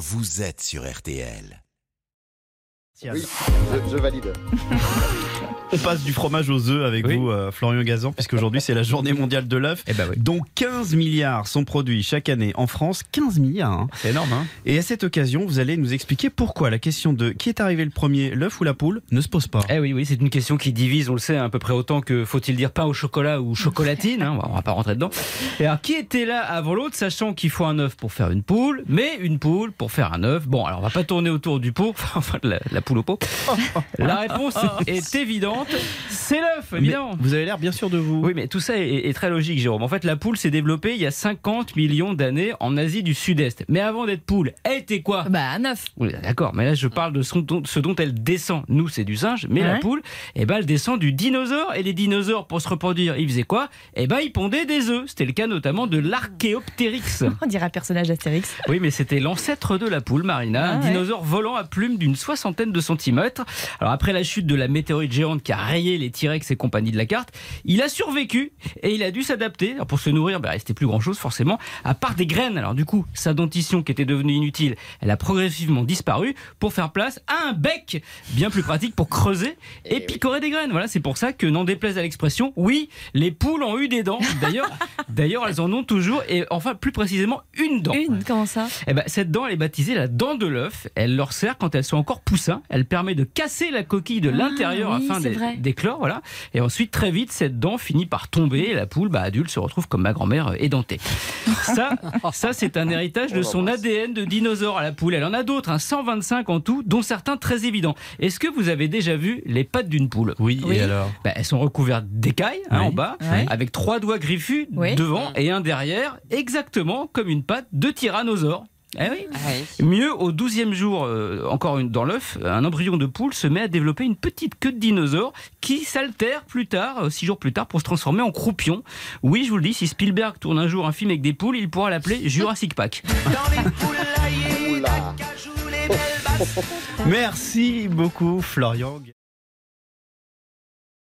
vous êtes sur RTL. Oui, je, je valide. On passe du fromage aux œufs avec Oui. vous, euh, Florian Gazan, puisqu'aujourd'hui c'est la journée mondiale de l'œuf, Eh ben oui. dont 15 milliards sont produits chaque année en France. 15 milliards hein. C'est énorme, hein Et à cette occasion, vous allez nous expliquer pourquoi la question de qui est arrivé le premier, l'œuf ou la poule, ne se pose pas. Eh oui, oui, c'est une question qui divise, on le sait, à peu près autant que faut-il dire pain au chocolat ou chocolatine. hein, on va pas rentrer dedans. Et alors, qui était là avant l'autre, sachant qu'il faut un œuf pour faire une poule, mais une poule pour faire un œuf? Bon, alors on va pas tourner autour du pot, enfin de la, la poule au pot. La réponse est évidente, c'est l'œuf, évidemment. Mais vous avez l'air bien sûr de vous. Oui, mais tout ça est, est très logique, Jérôme. En fait, la poule s'est développée il y a 50 millions d'années en Asie du Sud-Est. Mais avant d'être poule, elle était quoi? Bah, neuf. Oui, d'accord, mais là je parle de son- dont- ce dont elle descend. Nous, c'est du singe, mais la poule, eh ben, elle descend du dinosaure. Et les dinosaures, pour se reproduire, ils faisaient quoi? Eh ben, ils pondaient des œufs. C'était le cas notamment de l'Archéoptérix. On dirait un personnage d'Astérix. Oui, mais c'était l'ancêtre de la poule, Marina. Ah un ouais. dinosaure volant à plumes d'une soixantaine de centimètres. Alors, après la chute de la météorite géante qui a rayé les T-Rex et compagnie de la carte, il a survécu et il a dû s'adapter. Pour se nourrir, ben, il restait plus grand chose, forcément, à part des graines. Alors, du coup, sa dentition qui était devenue inutile, elle a progressivement disparu pour faire place à un bec bien plus pratique pour creuser et picorer des graines. Voilà, c'est pour ça que, n'en déplaise à l'expression, oui, les poules ont eu des dents. D'ailleurs, d'ailleurs, elles en ont toujours et enfin, plus précisément, une dent. Une, comment ça? Eh ben, cette dent, elle est baptisée la dent de l'œuf. Elle leur sert quand elles sont encore poussins. Elle permet de casser la coquille de Ah, l'intérieur oui, afin d'éclore. Voilà. Et ensuite, très vite, cette dent finit par tomber et la poule, bah, adulte, se retrouve comme ma grand-mère euh, édentée. Ça, ça c'est un héritage de son ADN de dinosaure à la poule. Elle en a d'autres, hein, 125 en tout, dont certains très évidents. Est-ce que vous avez déjà vu les pattes d'une poule? Oui, Oui. et alors? Ben, elles sont recouvertes d'écailles hein, Oui. en bas, avec trois doigts griffus Oui. devant et un derrière, exactement comme une patte de tyrannosaure. Eh oui. Mieux, au 12e jour, euh, encore une, dans l'œuf, un embryon de poule se met à développer une petite queue de dinosaure qui s'altère plus tard, euh, six jours plus tard, pour se transformer en croupion. Oui, je vous le dis, si Spielberg tourne un jour un film avec des poules, il pourra l'appeler Jurassic Park. Merci beaucoup, Florian.